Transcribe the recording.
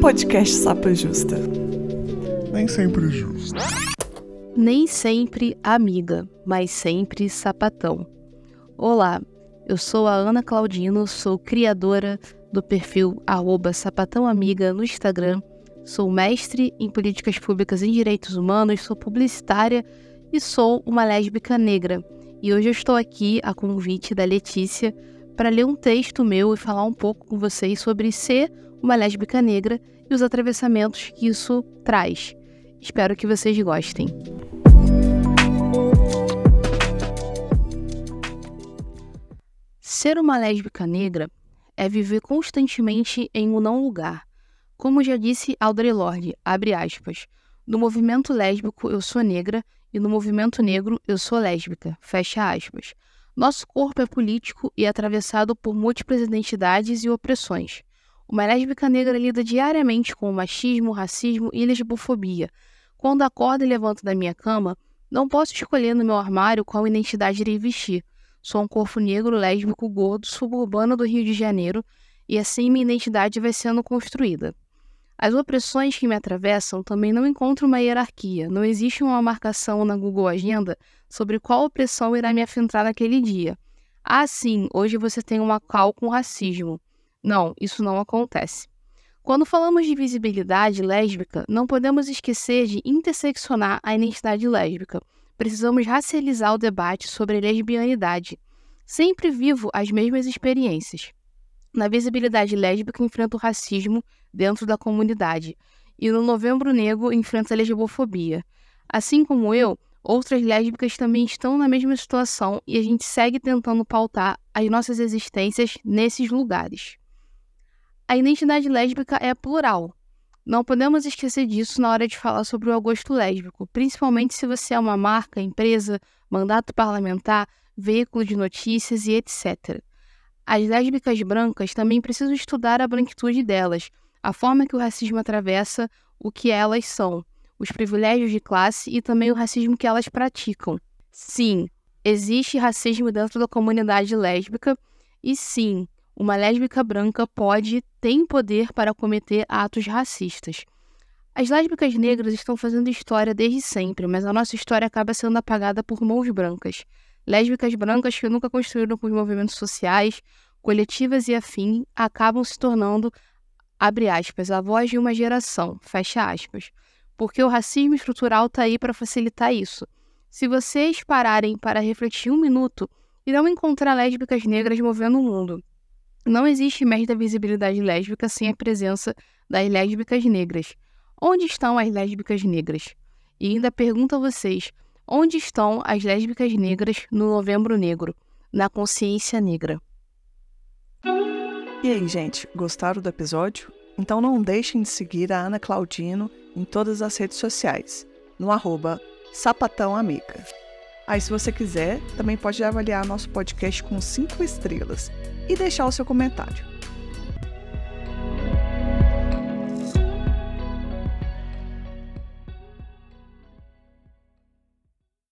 Podcast Sapa Justa. Nem sempre justo. Nem sempre amiga, mas sempre sapatão. Olá, eu sou a Ana Claudino, sou criadora do perfil sapatãoamiga no Instagram, sou mestre em políticas públicas em direitos humanos, sou publicitária e sou uma lésbica negra. E hoje eu estou aqui a convite da Letícia para ler um texto meu e falar um pouco com vocês sobre ser uma lésbica negra e os atravessamentos que isso traz. Espero que vocês gostem. Ser uma lésbica negra é viver constantemente em um não lugar. Como já disse Audre Lorde, abre aspas, no movimento lésbico eu sou negra e no movimento negro eu sou lésbica, fecha aspas. Nosso corpo é político e é atravessado por múltiplas identidades e opressões. Uma lésbica negra lida diariamente com o machismo, racismo e lesbofobia. Quando acordo e levanto da minha cama, não posso escolher no meu armário qual identidade irei vestir. Sou um corpo negro, lésbico, gordo, suburbano do Rio de Janeiro, e assim minha identidade vai sendo construída. As opressões que me atravessam também não encontram uma hierarquia, não existe uma marcação na Google Agenda sobre qual opressão irá me afetar naquele dia. Ah, sim, hoje você tem uma cal com racismo. Não, isso não acontece. Quando falamos de visibilidade lésbica, não podemos esquecer de interseccionar a identidade lésbica. Precisamos racializar o debate sobre lesbianidade. Sempre vivo as mesmas experiências. Na visibilidade lésbica, enfrento o racismo dentro da comunidade. E no Novembro Negro, enfrento a lesbofobia. Assim como eu, Outras lésbicas também estão na mesma situação e a gente segue tentando pautar as nossas existências nesses lugares. A identidade lésbica é plural. Não podemos esquecer disso na hora de falar sobre o agosto lésbico, principalmente se você é uma marca, empresa, mandato parlamentar, veículo de notícias e etc. As lésbicas brancas também precisam estudar a branquitude delas, a forma que o racismo atravessa o que elas são os privilégios de classe e também o racismo que elas praticam. Sim, existe racismo dentro da comunidade lésbica e sim, uma lésbica branca pode, tem poder para cometer atos racistas. As lésbicas negras estão fazendo história desde sempre, mas a nossa história acaba sendo apagada por mãos brancas. Lésbicas brancas que nunca construíram por movimentos sociais, coletivas e afim, acabam se tornando, abre aspas, a voz de uma geração, fecha aspas porque o racismo estrutural está aí para facilitar isso. Se vocês pararem para refletir um minuto, irão encontrar lésbicas negras movendo o mundo. Não existe mês da visibilidade lésbica sem a presença das lésbicas negras. Onde estão as lésbicas negras? E ainda pergunto a vocês: onde estão as lésbicas negras no Novembro Negro, na consciência negra? E aí, gente, gostaram do episódio? Então não deixem de seguir a Ana Claudino em todas as redes sociais, no arroba. Aí, se você quiser, também pode avaliar nosso podcast com cinco estrelas e deixar o seu comentário.